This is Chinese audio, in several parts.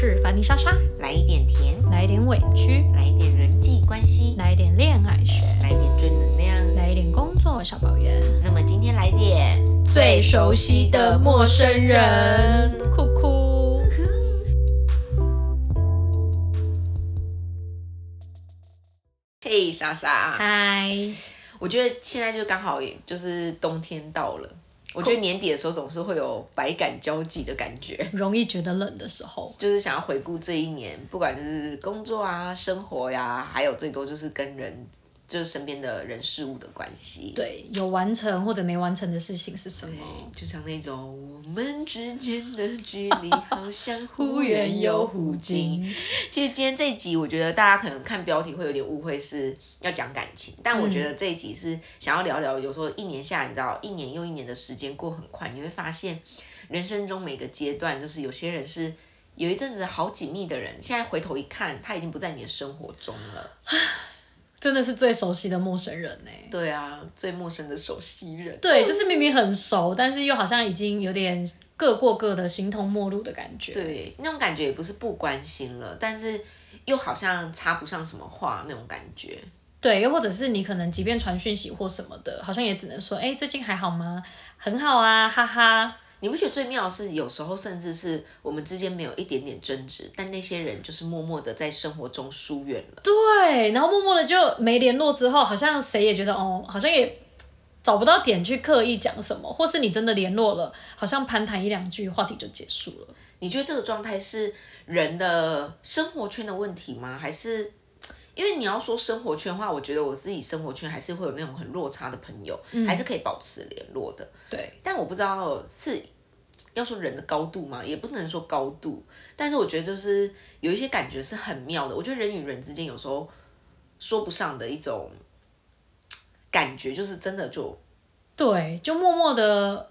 是凡妮莎莎，来一点甜，来一点委屈，来一点人际关系，来一点恋爱学，来一点正能量。来一点工作小抱怨，那么今天来点最熟悉的陌生人，酷酷。嘿，莎莎，嗨，我觉得现在就刚好就是冬天到了，我觉得年底的时候总是会有百感交集的感觉，容易觉得冷的时候，就是想要回顾这一年，不管是工作啊、生活呀、还有最多就是跟人，就是身边的人事物的关系。对，有完成或者没完成的事情是什么？就像那种我们之间的距离 好像忽远又忽近。。其实今天这一集，我觉得大家可能看标题会有点误会，是要讲感情，但我觉得这一集是想要聊聊，有时候一年下来，你知道，一年又一年的时间过很快，你会发现人生中每个阶段，就是有些人是有一阵子好紧密的人，现在回头一看，他已经不在你的生活中了。真的是最熟悉的陌生人呢、对啊，最陌生的熟悉人。对，就是明明很熟，但是又好像已经有点各过各的，形同陌路的感觉。对，那种感觉也不是不关心了，但是又好像插不上什么话那种感觉。对，又或者是你可能即便传讯息或什么的，好像也只能说，哎，最近还好吗？很好啊，哈哈。你不觉得最妙的是，有时候甚至是我们之间没有一点点争执，但那些人就是默默的在生活中疏远了。对，然后默默的就没联络之后，好像谁也觉得，哦，好像也找不到点去刻意讲什么，或是你真的联络了，好像攀谈一两句，话题就结束了。你觉得这个状态是人的生活圈的问题吗？还是因为你要说生活圈的话，我觉得我自己生活圈还是会有那种很落差的朋友，还是可以保持联络的。对，但我不知道是要说人的高度吗？也不能说高度，但是我觉得就是有一些感觉是很妙的。我觉得人与人之间有时候说不上的一种感觉，就是真的就对，就默默的，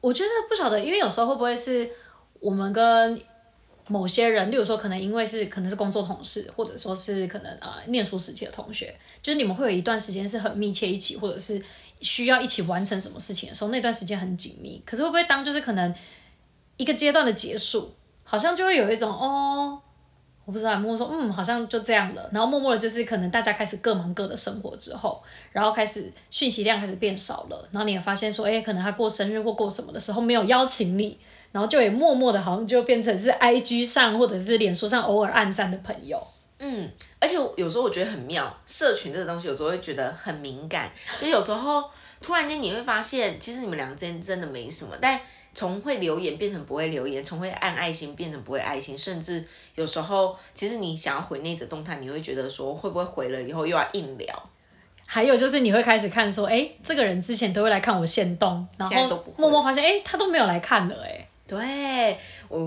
我觉得不晓得，因为有时候会不会是我们跟某些人，例如说可能因为是可能是工作同事，或者说是可能啊、呃、念书时期的同学，就是你们会有一段时间是很密切一起，或者是需要一起完成什么事情的时候，那段时间很紧密。可是会不会当就是可能一个阶段的结束，好像就会有一种哦。我不知道，默默说，嗯，好像就这样了。然后默默的，就是可能大家开始各忙各的生活之后，然后开始讯息量开始变少了。然后你也发现说，哎，可能他过生日或过什么的时候没有邀请你，然后就也默默的，好像就变成是 I G 上或者是脸书上偶尔暗赞的朋友。嗯，而且有时候我觉得很妙，社群这个东西有时候会觉得很敏感，就有时候突然间你会发现，其实你们俩之间真的没什么，但从会留言变成不会留言，从会按爱心变成不会爱心，甚至有时候其实你想要回那则动态，你会觉得说会不会回了以后又要硬聊，还有就是你会开始看说，哎，这个人之前都会来看我现动，然后默默发现，哎，他都没有来看了，哎，对我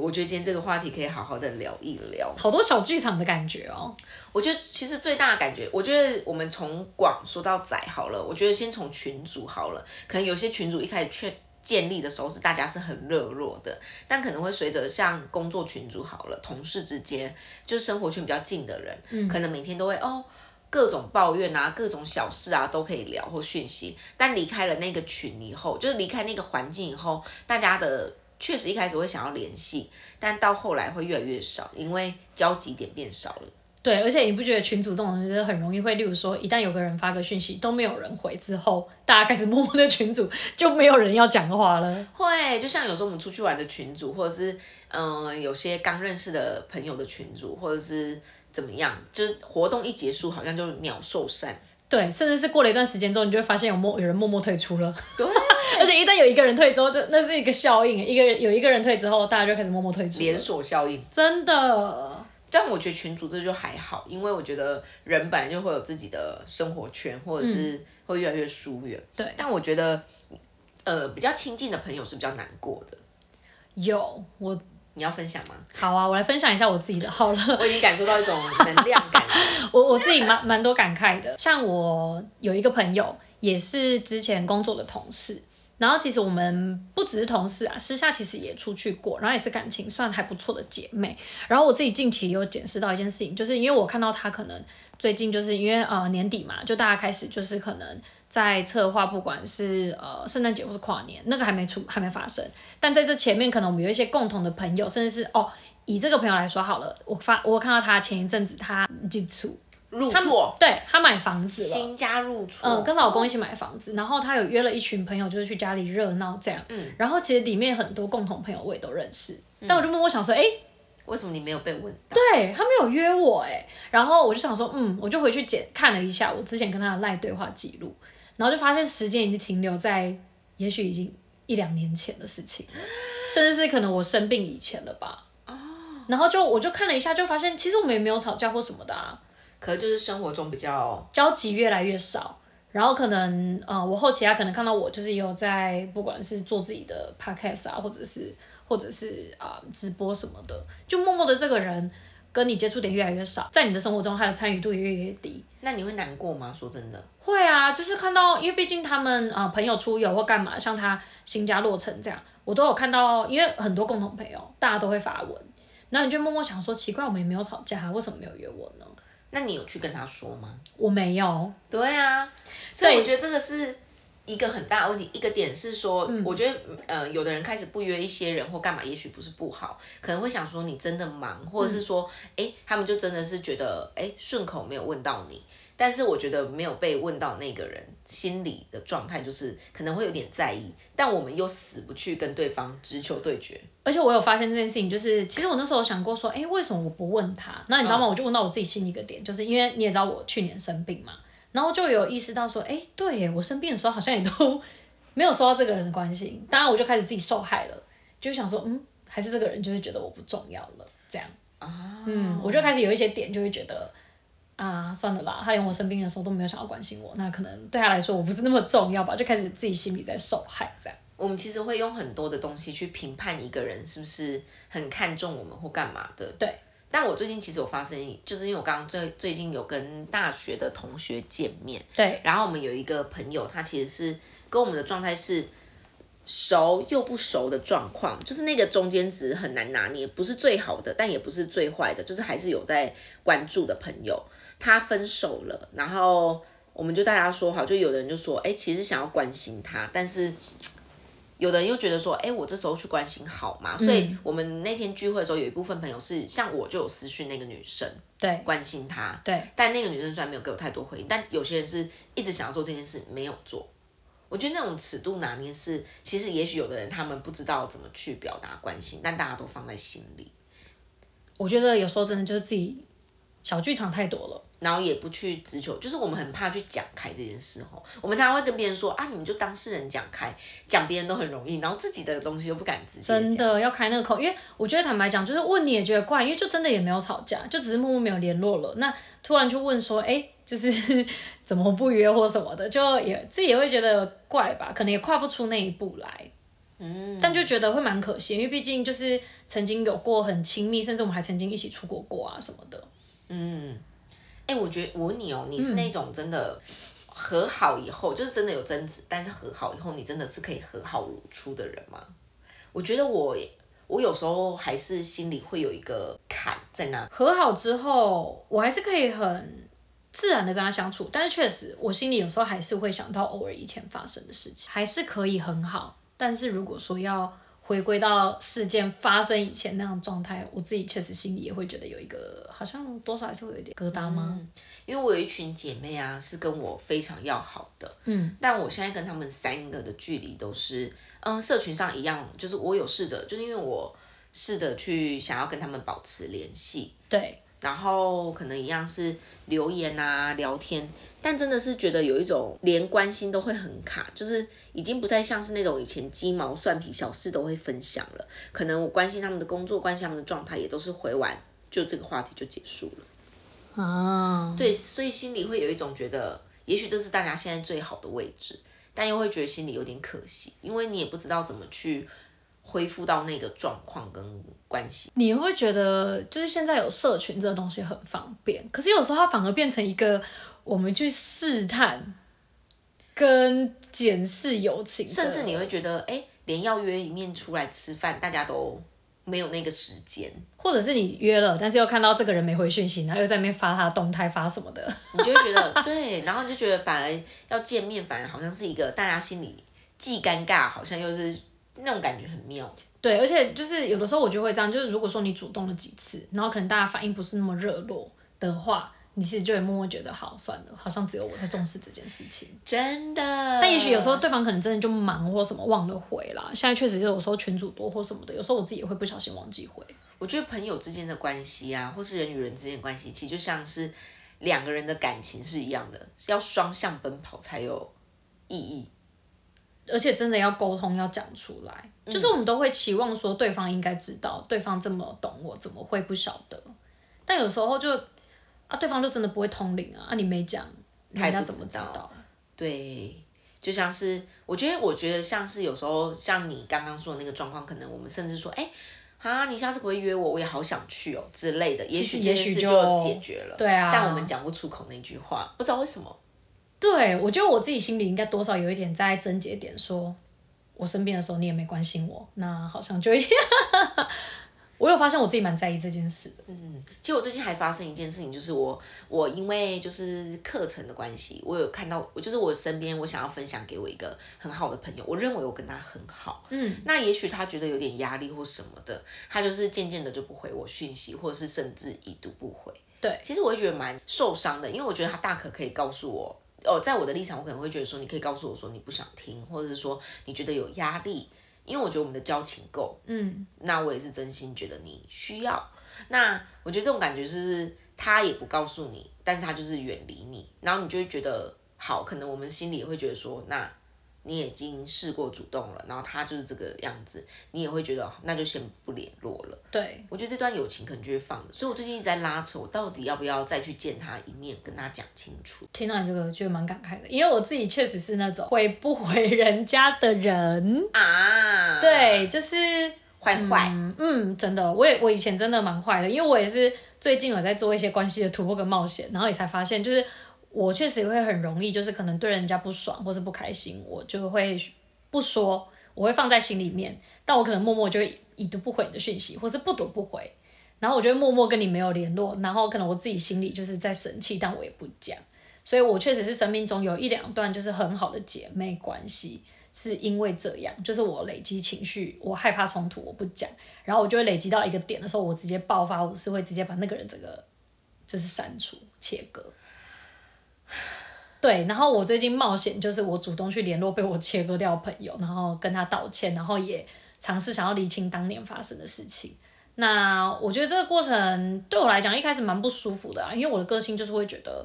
我觉得今天这个话题可以好好的聊一聊。好多小剧场的感觉哦。我觉得其实最大的感觉，我觉得我们从广说到窄好了。我觉得先从群主好了，可能有些群主一开始确建立的时候是大家是很热络的，但可能会随着像工作群组好了，同事之间就是生活圈比较近的人，可能每天都会哦。各种抱怨啊，各种小事啊，都可以聊或讯息。但离开了那个群以后，就是离开那个环境以后，大家的确实一开始会想要联系，但到后来会越来越少，因为交集点变少了。对，而且你不觉得群主这种东西很容易会，例如说，一旦有个人发个讯息都没有人回之后，大家开始默默的群主就没有人要讲话了。会，就像有时候我们出去玩的群主，或者是嗯、呃有些刚认识的朋友的群主，或者是怎么样，就是活动一结束，好像就鸟兽散。对，甚至是过了一段时间之后，你就会发现有默有人默默退出了。且一旦有一个人退之后，就那是一个效应，一个人有一个人退之后，大家就开始默默退出连。锁效应。真的，但我觉得群组这就还好，因为我觉得人本来就会有自己的生活圈，或者是会越来越疏远。对但我觉得，呃，比较亲近的朋友是比较难过的。有我你要分享吗？好啊，我来分享一下我自己的好了。我已经感受到一种能量感。我我自己蛮蛮多感慨的，像我有一个朋友，也是之前工作的同事，然后其实我们不只是同事啊，私下其实也出去过，然后也是感情算还不错的姐妹。然后我自己近期有检视到一件事情，就是因为我看到她可能最近就是因为呃年底嘛，就大家开始就是可能在策划，不管是呃圣诞节或是跨年，那个还没出还没发生，但在这前面可能我们有一些共同的朋友，甚至是哦以这个朋友来说好了，我发我看到他前一阵子他进出，入错，对他买房子了。新家入错，嗯，跟老公一起买房子，然后他有约了一群朋友，就是去家里热闹这样。嗯。然后其实里面很多共同朋友我也都认识，但我就默默想说，哎、为什么你没有被问到？对他没有约我哎，然后我就想说，嗯，我就回去检看了一下我之前跟他的赖对话记录，然后就发现时间已经停留在也许已经一两年前的事情了，甚至是可能我生病以前了吧。哦。然后就我就看了一下，就发现其实我们也没有吵架或什么的啊，可能就是生活中比较交集越来越少。然后可能呃，我后期他可能看到我就是也有在不管是做自己的 podcast 啊，或者是或者是啊、直播什么的，就默默的这个人跟你接触点越来越少，在你的生活中他的参与度也越来越低。那你会难过吗？说真的，会啊，就是看到，因为毕竟他们啊、呃朋友出游或干嘛，像他新家落成这样，我都有看到，因为很多共同朋友，大家都会发文，然后你就默默想说，奇怪，我们也没有吵架，为什么没有约我呢？那你有去跟他说吗？我没有，对啊，所以我觉得这个是一个很大的问题。一个点是说，我觉得呃，有的人开始不约一些人或干嘛，也许不是不好，可能会想说你真的忙，或者是说，哎、他们就真的是觉得，哎，顺口没有问到你。但是我觉得没有被问到那个人心里的状态就是可能会有点在意，但我们又死不去跟对方直球对决。而且我有发现这件事情，就是其实我那时候想过说，哎，为什么我不问他？那你知道吗？我就问到我自己心里一个点，就是因为你也知道我去年生病嘛，然后就有意识到说，哎，对耶，我生病的时候好像也都 没有收到这个人的关心，当然我就开始自己受害了，就想说，嗯，还是这个人就是觉得我不重要了，这样，啊嗯，我就开始有一些点就会觉得。啊，算了啦，他连我生病的时候都没有想要关心我，那可能对他来说我不是那么重要吧，就开始自己心里在受害这样。我们其实会用很多的东西去评判一个人是不是很看重我们或干嘛的。对。但我最近其实有发生，就是因为我刚刚最最近有跟大学的同学见面，对，然后我们有一个朋友，他其实是跟我们的状态是熟又不熟的状况，就是那个中间值很难拿捏，不是最好的，但也不是最坏的，就是还是有在关注的朋友。他分手了，然后我们就大家说好，就有的人就说，哎，其实想要关心他，但是有的人又觉得说，哎，我这时候去关心好吗？所以我们那天聚会的时候，有一部分朋友是像我就有私讯那个女生，对，关心她，对，但那个女生虽然没有给我太多回应，但有些人是一直想要做这件事，没有做。我觉得那种尺度拿捏是，其实也许有的人他们不知道怎么去表达关心，但大家都放在心里，我觉得有时候真的就是自己小剧场太多了。然后也不去直求，就是我们很怕去讲开这件事吼。我们常常会跟别人说啊，你们就当事人讲开，讲别人都很容易，然后自己的东西又不敢直接。真的要开那个口，因为我觉得坦白讲，就是问你也觉得怪，因为就真的也没有吵架，就只是默默没有联络了。那突然就问说，哎，就是怎么不约或什么的，就也自己也会觉得怪吧，可能也跨不出那一步来。嗯，但就觉得会蛮可惜，因为毕竟就是曾经有过很亲密，甚至我们还曾经一起出国过啊什么的。哎、我觉得我问你哦，你是那种真的和好以后，就是真的有争执，但是和好以后，你真的是可以和好如初的人吗？我觉得我我有时候还是心里会有一个坎在那。和好之后，我还是可以很自然的跟他相处，但是确实我心里有时候还是会想到偶尔以前发生的事情，还是可以很好。但是如果说要回归到事件发生以前那样的状态，我自己确实心里也会觉得有一个好像多少还是会有一点疙瘩吗？因为我有一群姐妹啊，是跟我非常要好的，嗯，但我现在跟她们三个的距离都是，嗯，社群上一样，就是我有试着，就是因为我试着去想要跟她们保持联系，对，然后可能一样是留言啊、聊天，但真的是觉得有一种连关心都会很卡，就是已经不太像是那种以前鸡毛蒜皮小事都会分享了。可能我关心他们的工作，关心他们的状态，也都是回完就这个话题就结束了。啊，对，所以心里会有一种觉得，也许这是大家现在最好的位置，但又会觉得心里有点可惜，因为你也不知道怎么去恢复到那个状况跟关系。你会觉得就是现在有社群这个东西很方便，可是有时候它反而变成一个我们去试探跟检视友情，甚至你会觉得，哎，连要约一面出来吃饭，大家都没有那个时间，或者是你约了，但是又看到这个人没回讯息，然后又在那边发他的动态发什么的，你就会觉得对，然后你就觉得反而要见面，反而好像是一个大家心里既尴尬，好像又是那种感觉很妙。对，而且就是有的时候我就会这样，就是如果说你主动了几次，然后可能大家反应不是那么热络的话，你其实就会默默觉得好算了，好像只有我在重视这件事情。真的。但也许有时候对方可能真的就忙或什么忘了回啦。现在确实就有时候群主多或什么的，有时候我自己也会不小心忘记回。我觉得朋友之间的关系啊，或是人与人之间的关系，其实就像是两个人的感情是一样的，要双向奔跑才有意义。而且真的要沟通，要讲出来，就是我们都会期望说对方应该知道，对方这么懂我，怎么会不晓得？但有时候就啊，对方就真的不会通灵啊，啊你没讲，人家怎么知道？对，就像是我觉得，我觉得像是有时候像你刚刚说的那个状况，可能我们甚至说，哎，啊你下次可不可以约我？我也好想去哦之类的，也许这件事就解决了。对啊，但我们讲不出口那句话，不知道为什么。对，我觉得我自己心里应该多少有一点在症结点，说我生病的时候你也没关心我，那好像就，我有发现我自己蛮在意这件事的。嗯，其实我最近还发生一件事情，就是我我因为就是课程的关系，我有看到，我就是我身边我想要分享给我一个很好的朋友，我认为我跟他很好，嗯，那也许他觉得有点压力或什么的，他就是渐渐的就不回我讯息，或者是甚至已读不回。对，其实我会觉得蛮受伤的，因为我觉得他大可可以告诉我。哦，在我的立场，我可能会觉得说，你可以告诉我说你不想听，或者是说你觉得有压力，因为我觉得我们的交情够，嗯，那我也是真心觉得你需要。那我觉得这种感觉是他也不告诉你，但是他就是远离你，然后你就会觉得好，可能我们心里也会觉得说那。你已经试过主动了，然后他就是这个样子，你也会觉得那就先不联络了。对，我觉得这段友情可能就会放着，所以我最近一直在拉扯，我到底要不要再去见他一面，跟他讲清楚。听到你这个，觉得蛮感慨的，因为我自己确实是那种回不回人家的人啊。对，就是坏坏。嗯，真的，我也我以前真的蛮坏的，因为我也是最近有在做一些关系的突破跟冒险，然后也才发现就是。我确实也会很容易，就是可能对人家不爽或是不开心，我就会不说，我会放在心里面，但我可能默默就会已读不回你的讯息，或是不读不回，然后我就会默默跟你没有联络，然后可能我自己心里就是在生气，但我也不讲，所以我确实是生命中有一两段就是很好的姐妹关系，是因为这样，就是我累积情绪，我害怕冲突，我不讲，然后我就会累积到一个点的时候，我直接爆发，我是会直接把那个人整个就是删除切割。对，然后我最近冒险，就是我主动去联络被我切割掉朋友，然后跟他道歉，然后也尝试想要理清当年发生的事情。那我觉得这个过程对我来讲一开始蛮不舒服的啊，因为我的个性就是会觉得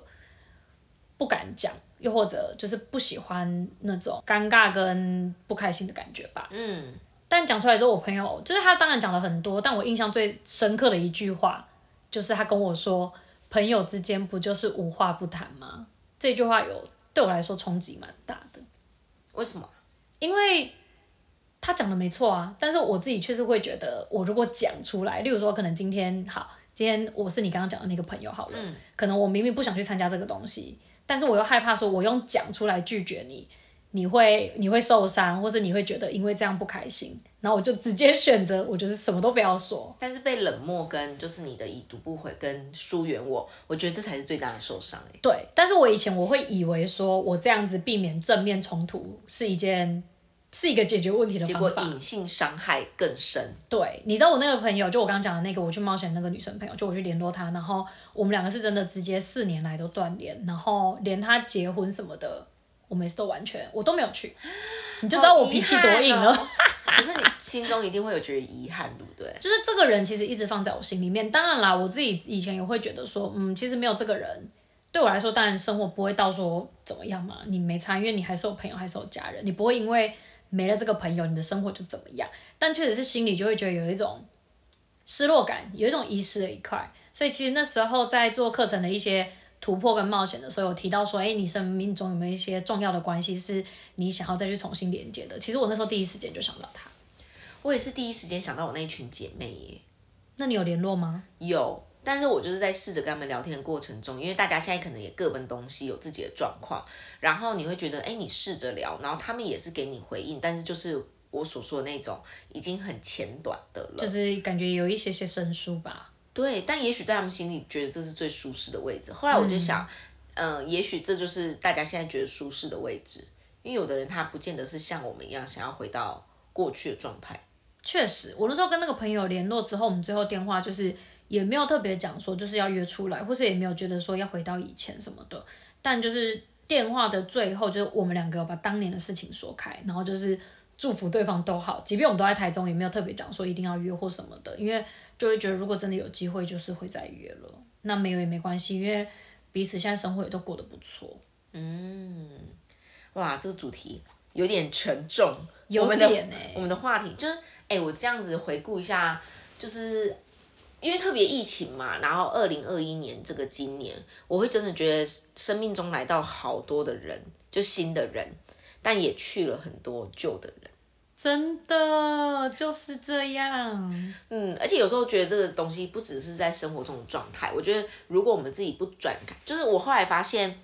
不敢讲，又或者就是不喜欢那种尴尬跟不开心的感觉吧。嗯。但讲出来之后，我朋友就是他当然讲了很多，但我印象最深刻的一句话就是他跟我说：“朋友之间不就是无话不谈吗？”这句话有对我来说冲击蛮大的，为什么？因为他讲的没错啊，但是我自己确实会觉得，我如果讲出来，例如说，可能今天好，今天我是你刚刚讲的那个朋友好了，可能我明明不想去参加这个东西，但是我又害怕说，我用讲出来拒绝你。你会你会受伤，或是你会觉得因为这样不开心，然后我就直接选择，我就是什么都不要说。但是被冷漠跟就是你的已读不回跟疏远我，我觉得这才是最大的受伤哎。对，但是我以前我会以为说我这样子避免正面冲突是一件是一个解决问题的方法，结果隐性伤害更深。对，你知道我那个朋友，就我刚刚讲的那个，我去冒险那个女生朋友，就我去联络她，然后我们两个是真的直接四年来都断联，然后连她结婚什么的。我每次都完全，我都没有去，你就知道我脾气多硬了。可是你心中一定会有觉得遗憾，对不对？就是这个人其实一直放在我心里面。当然啦，我自己以前也会觉得说，嗯，其实没有这个人，对我来说，当然生活不会到说怎么样嘛。你没差，因为你还是有朋友，还是有家人，你不会因为没了这个朋友，你的生活就怎么样。但确实是心里就会觉得有一种失落感，有一种遗失的一块。所以其实那时候在做课程的一些。突破跟冒险的时候，有提到说，哎，你生命中有没有一些重要的关系是你想要再去重新连接的？其实我那时候第一时间就想到他，我也是第一时间想到我那一群姐妹耶。那你有联络吗？有，但是我就是在试着跟他们聊天的过程中，因为大家现在可能也各奔东西，有自己的状况，然后你会觉得，哎，你试着聊，然后他们也是给你回应，但是就是我所说的那种已经很浅短的了，就是感觉有一些些生疏吧。对，但也许在他们心里觉得这是最舒适的位置。后来我就想，嗯，也许这就是大家现在觉得舒适的位置，因为有的人他不见得是像我们一样想要回到过去的状态。确实，我那时候跟那个朋友联络之后，我们最后电话就是也没有特别讲说就是要约出来，或是也没有觉得说要回到以前什么的。但就是电话的最后，就是我们两个把当年的事情说开，然后就是祝福对方都好。即便我们都在台中，也没有特别讲说一定要约或什么的，因为就会觉得如果真的有机会，就是会再约了。那没有也没关系，因为彼此现在生活也都过得不错。嗯哇，这个主题有点沉重。有我们的点欸我们的话题就是，哎、我这样子回顾一下，就是因为特别疫情嘛，然后二零二一年这个今年，我会真的觉得生命中来到好多的人，就新的人，但也去了很多旧的人。真的就是这样。嗯，而且有时候觉得这个东西不只是在生活中的状态，我觉得如果我们自己不转开，就是我后来发现，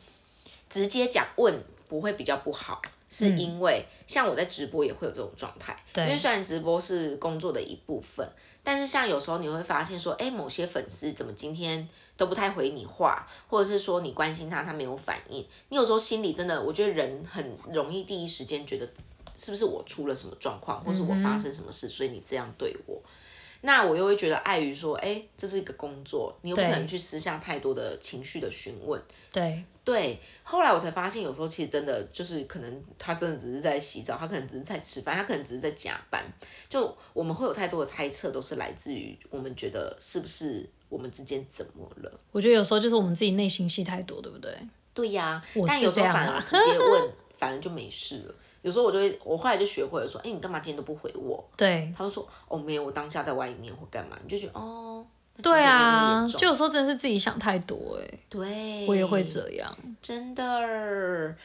直接讲问不会比较不好，是因为像我在直播也会有这种状态，对因为虽然直播是工作的一部分，但是像有时候你会发现说，哎，某些粉丝怎么今天都不太回你话，或者是说你关心他，他没有反应，你有时候心里真的，我觉得人很容易第一时间觉得是不是我出了什么状况，或是我发生什么事，所以你这样对我。那我又会觉得碍于说，哎，这是一个工作，你又不可能去私下太多的情绪的询问。对，对，后来我才发现，有时候其实真的就是可能他真的只是在洗澡，他可能只是在吃饭，他可能只是在加班。就我们会有太多的猜测，都是来自于我们觉得是不是我们之间怎么了？我觉得有时候就是我们自己内心戏太多，对不对？对呀、但有时候反而直接问，反而就没事了。有时候我就会，我后来就学会了说，哎、你干嘛今天都不回我？对，他就说，哦，没有，我当下在外面或干嘛，你就觉得哦，对啊，就有时候真的是自己想太多哎、对，我也会这样。真的儿，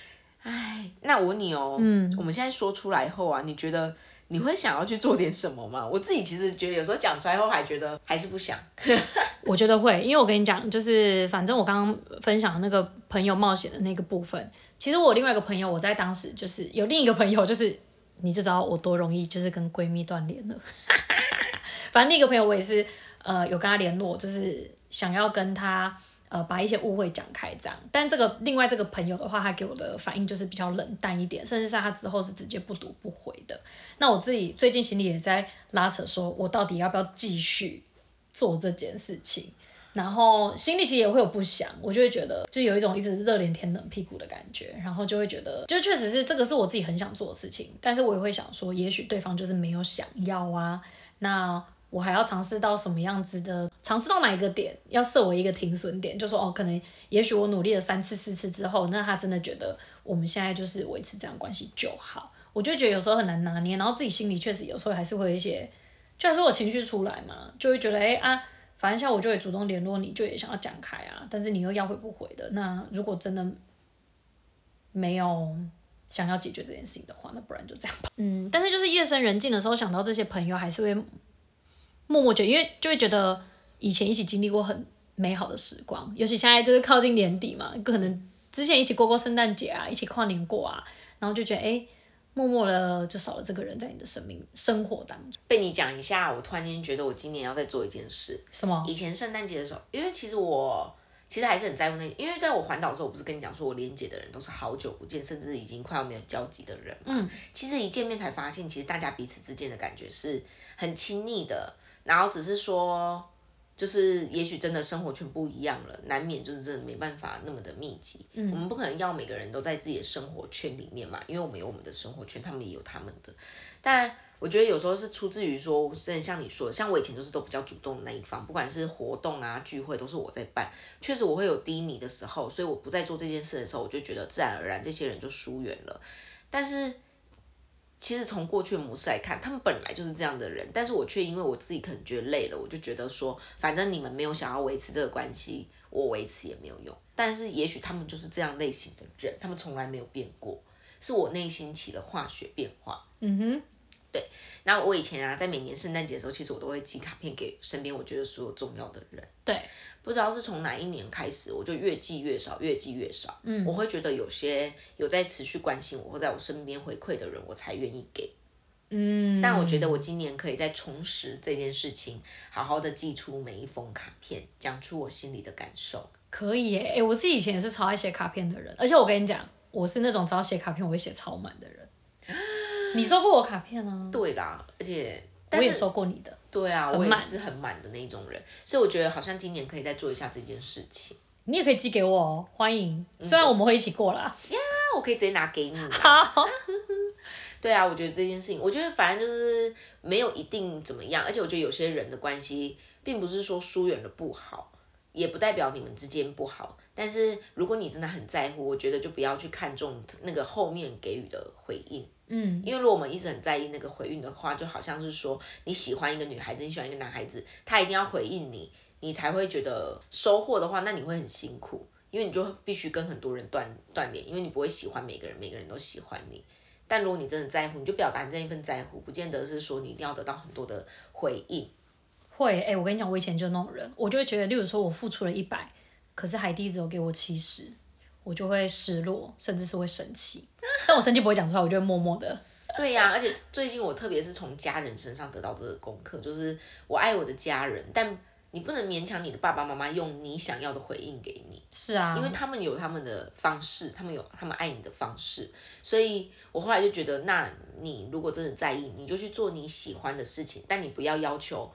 哎，那我问你哦，嗯，我们现在说出来后啊，你觉得你会想要去做点什么吗？我自己其实觉得有时候讲出来后，还觉得还是不想。我觉得会，因为我跟你讲，就是反正我刚刚分享的那个朋友冒险的那个部分，其实我另外一个朋友，我在当时就是有另一个朋友，就是你就知道我多容易就是跟闺蜜断联了。反正另一个朋友我也是呃有跟他联络，就是想要跟他呃把一些误会讲开这样。但这个另外这个朋友的话，他给我的反应就是比较冷淡一点，甚至是他之后是直接不读不回的。那我自己最近心里也在拉扯，说我到底要不要继续做这件事情。然后心里其实也会有不想，我就会觉得就有一种一直热脸贴冷屁股的感觉，然后就会觉得，就确实是这个是我自己很想做的事情，但是我也会想说，也许对方就是没有想要啊，那我还要尝试到什么样子的，尝试到哪一个点，要设为一个停损点，就说哦，可能也许我努力了三次四次之后，那他真的觉得我们现在就是维持这样关系就好，我就觉得有时候很难拿捏，然后自己心里确实有时候还是会有一些，就还是我情绪出来嘛，就会觉得哎啊。反正像我就会主动联络你，就也想要讲开啊，但是你又要回不回的，那如果真的没有想要解决这件事情的话，那不然就这样吧。嗯，但是就是夜深人静的时候，想到这些朋友，还是会默默觉得，因为就会觉得以前一起经历过很美好的时光，尤其现在就是靠近年底嘛，可能之前一起过过圣诞节啊，一起跨年过啊，然后就觉得哎。诶默默的就少了这个人在你的生命生活当中，被你讲一下，我突然间觉得我今年要再做一件事。什么？以前圣诞节的时候，因为其实我其实还是很在乎那，因为在我环岛的时候，我不是跟你讲说我连接的人都是好久不见，甚至已经快要没有交集的人嘛。嗯。其实一见面才发现，其实大家彼此之间的感觉是很亲密的，然后只是说。就是也许真的生活圈不一样了，难免就是真的没办法那么的密集。嗯、我们不可能要每个人都在自己的生活圈里面嘛，因为我们有我们的生活圈，他们也有他们的。但我觉得有时候是出自于说，真的像你说的，像我以前就是都比较主动的那一方，不管是活动啊聚会都是我在办。确实我会有低迷的时候，所以我不再做这件事的时候，我就觉得自然而然这些人就疏远了。但是其实从过去的模式来看，他们本来就是这样的人，但是我却因为我自己可能觉得累了，我就觉得说，反正你们没有想要维持这个关系，我维持也没有用。但是也许他们就是这样类型的人，他们从来没有变过，是我内心起了化学变化。嗯哼，对。那我以前啊，在每年圣诞节的时候，其实我都会寄卡片给身边我觉得所有重要的人。对。不知道是从哪一年开始，我就越寄越少，越寄越少。嗯。我会觉得有些有在持续关心我或在我身边回馈的人，我才愿意给。嗯。但我觉得我今年可以再重拾这件事情，好好的寄出每一封卡片，讲出我心里的感受。可以耶，哎、我自己以前也是超爱写卡片的人，而且我跟你讲，我是那种只要写卡片我会写超满的人。你收过我卡片啊？对啦，而且我也收过你的。对啊，我也是很满的那种人，所以我觉得好像今年可以再做一下这件事情。你也可以寄给我哦，欢迎。嗯虽然我们会一起过啦。呀我可以直接拿给你。好，对啊，我觉得这件事情，我觉得反正就是没有一定怎么样，而且我觉得有些人的关系，并不是说疏远了不好，也不代表你们之间不好。但是如果你真的很在乎，我觉得就不要去看重那个后面给予的回应。嗯，因为如果我们一直很在意那个回应的话，就好像是说你喜欢一个女孩子，你喜欢一个男孩子，他一定要回应你，你才会觉得收获的话，那你会很辛苦，因为你就必须跟很多人断断联，因为你不会喜欢每个人，每个人都喜欢你。但如果你真的在乎，你就表达你这一份在乎，不见得是说你一定要得到很多的回应。会哎、我跟你讲，我以前就那种人，我就会觉得，例如说我付出了一百，可是海蒂只有给我七十，我就会失落，甚至是会生气。但我生气不会讲出来，我就会默默的。对呀、而且最近我特别是从家人身上得到这个功课，就是我爱我的家人，但你不能勉强你的爸爸妈妈用你想要的回应给你。是啊，因为他们有他们的方式，他们有他们爱你的方式，所以我后来就觉得，那你如果真的在意，你就去做你喜欢的事情，但你不要要求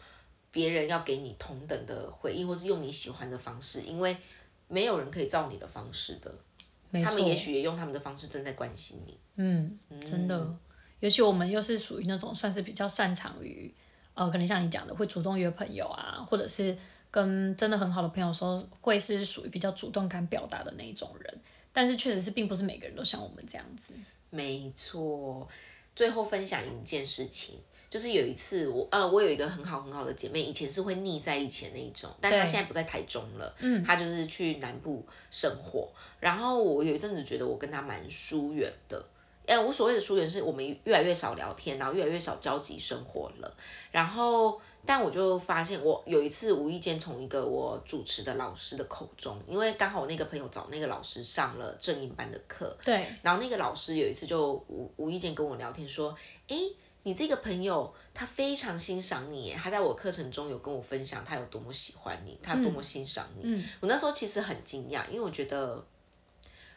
别人要给你同等的回应，或是用你喜欢的方式，因为没有人可以照你的方式的，他们也许也用他们的方式正在关心你。嗯，真的，尤其我们又是属于那种算是比较擅长于，呃，可能像你讲的，会主动约朋友啊，或者是跟真的很好的朋友说，会是属于比较主动敢表达的那一种人。但是确实是并不是每个人都像我们这样子。没错，最后分享一件事情，就是有一次我呃，我有一个很好很好的姐妹，以前是会腻在一起的那一种，但她现在不在台中了，嗯，她就是去南部生活。然后我有一阵子觉得我跟她蛮疏远的，哎，我所谓的疏远是我们越来越少聊天，然后越来越少交集生活了。然后，但我就发现，我有一次无意间从一个我主持的老师的口中，因为刚好我那个朋友找那个老师上了正音班的课，对，然后那个老师有一次就无无意间跟我聊天说，诶，你这个朋友他非常欣赏你耶，他在我课程中有跟我分享他有多么喜欢你，他有多么欣赏你。我那时候其实很惊讶，因为我觉得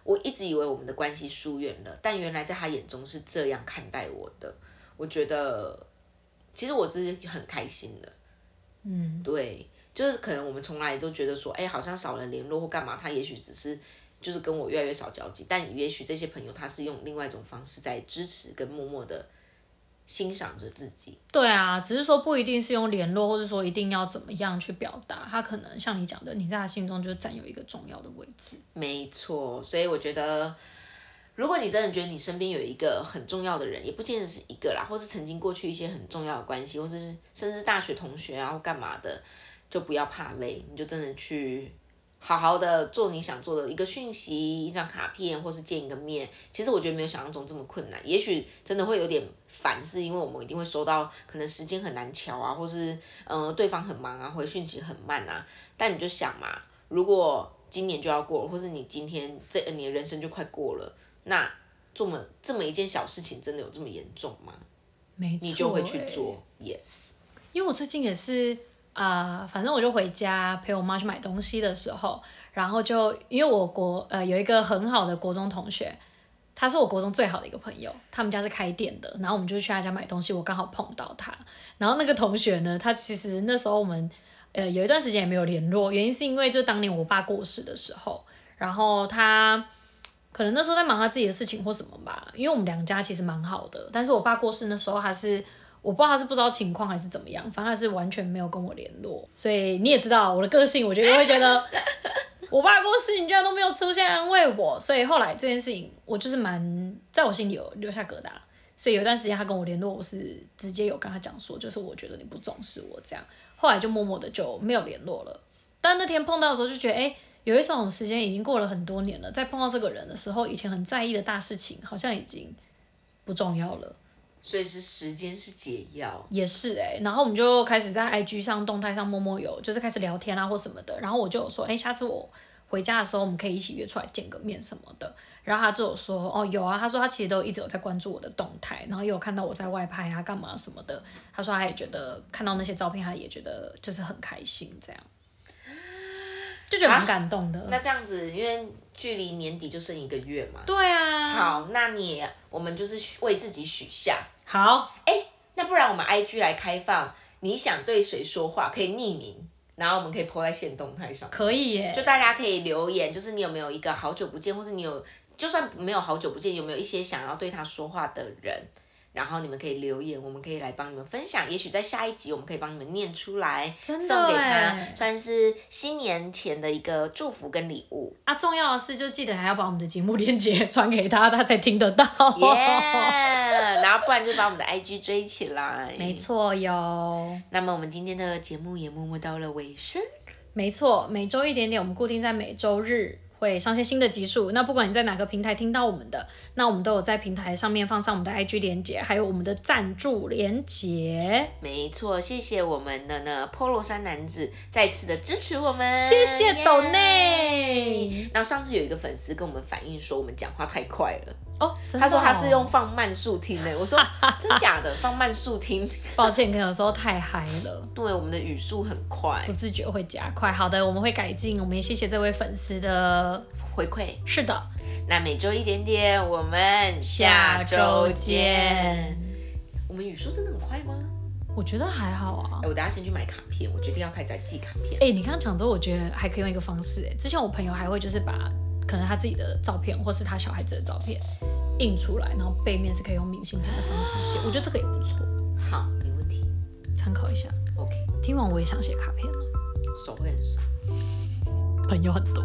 我一直以为我们的关系疏远了，但原来在他眼中是这样看待我的。我觉得其实我是很开心的。嗯，对，就是可能我们从来都觉得说，哎，好像少了联络或干嘛，他也许只是。就是跟我越来越少交集，但也许这些朋友他是用另外一种方式在支持跟默默的欣赏着自己。对啊，只是说不一定是用联络，或者说一定要怎么样去表达，他可能像你讲的，你在他心中就占有一个重要的位置。没错，所以我觉得，如果你真的觉得你身边有一个很重要的人，也不见得是一个啦，或是曾经过去一些很重要的关系，或是甚至大学同学啊或干嘛的，就不要怕累，你就真的去。好好的做你想做的一个讯息，一张卡片，或是见一个面。其实我觉得没有想象中这么困难，也许真的会有点烦，是因为我们一定会收到可能时间很难调啊，或是呃对方很忙啊，回讯息很慢啊。但你就想嘛，如果今年就要过了，或是你今天这你的人生就快过了，那这么这么一件小事情，真的有这么严重吗？没错，你就会去欸做，yes。因为我最近也是啊、呃反正我就回家陪我妈去买东西的时候，然后就因为我国呃有一个很好的国中同学，他是我国中最好的一个朋友，他们家是开店的，然后我们就去他家买东西，我刚好碰到他，然后那个同学呢，他其实那时候我们呃有一段时间也没有联络，原因是因为就当年我爸过世的时候，然后他。可能那时候在忙他自己的事情或什么吧，因为我们两家其实蛮好的，但是我爸过世那时候他是我不知道他是不知道情况还是怎么样，反正他是完全没有跟我联络。所以你也知道我的个性，我觉得会觉得 我爸过世，你居然都没有出现安慰我。所以后来这件事情，我就是蛮在我心里有留下疙瘩。所以有一段时间他跟我联络，我是直接有跟他讲说，就是我觉得你不重视我这样。后来就默默的就没有联络了。但那天碰到的时候就觉得，哎、有一种时间已经过了很多年了，在碰到这个人的时候，以前很在意的大事情，好像已经不重要了。所以是时间是解药，也是哎、然后我们就开始在 IG 上动态上默默有，就是开始聊天啊或什么的。然后我就有说，哎、下次我回家的时候，我们可以一起约出来见个面什么的。然后他就有说，哦，有啊，他说他其实都一直有在关注我的动态，然后也有看到我在外拍啊干嘛什么的。他说他也觉得看到那些照片，他也觉得就是很开心这样。就觉得蛮感动的。那这样子，因为距离年底就剩一个月嘛。对啊。好，那你我们就是为自己许下。好。哎，那不然我们 IG 来开放，你想对谁说话可以匿名，然后我们可以 po 在线动态上。可以耶。就大家可以留言，就是你有没有一个好久不见，或是你有就算没有好久不见，有没有一些想要对他说话的人？然后你们可以留言，我们可以来帮你们分享。也许在下一集，我们可以帮你们念出来，送给他，算是新年前的一个祝福跟礼物。啊，重要的是就记得还要把我们的节目链接传给他，他才听得到。耶！然后不然就把我们的 IG 追起来。没错哟。那么我们今天的节目也默默到了尾声。没错，每周一点点，我们固定在每周日。会上线新的集数，那不管你在哪个平台听到我们的，那我们都有在平台上面放上我们的 IG 连接，还有我们的赞助连接。没错，谢谢我们的呢 Polo 山男子再次的支持我们，谢谢斗内。然后上次有一个粉丝跟我们反映说我们讲话太快了。哦，他说他是用放慢速听的，我说 真假的放慢速听，抱歉，可能有时候太嗨了，对，我们的语速很快，不自觉会加快。好的，我们会改进，我们也谢谢这位粉丝的回馈。是的，那每周一点点，我们下周见。我们语速真的很快吗？我觉得还好啊。我等下先去买卡片，我决定要开始寄卡片。哎，你刚刚讲之后，我觉得还可以用一个方式，哎，之前我朋友还会就是把。可能他自己的照片，或是他小孩子的照片印出来，然后背面是可以用明信片的方式写，我觉得这个也不错。好，没问题，参考一下。OK，听完我也想写卡片了。手会很少，朋友很多。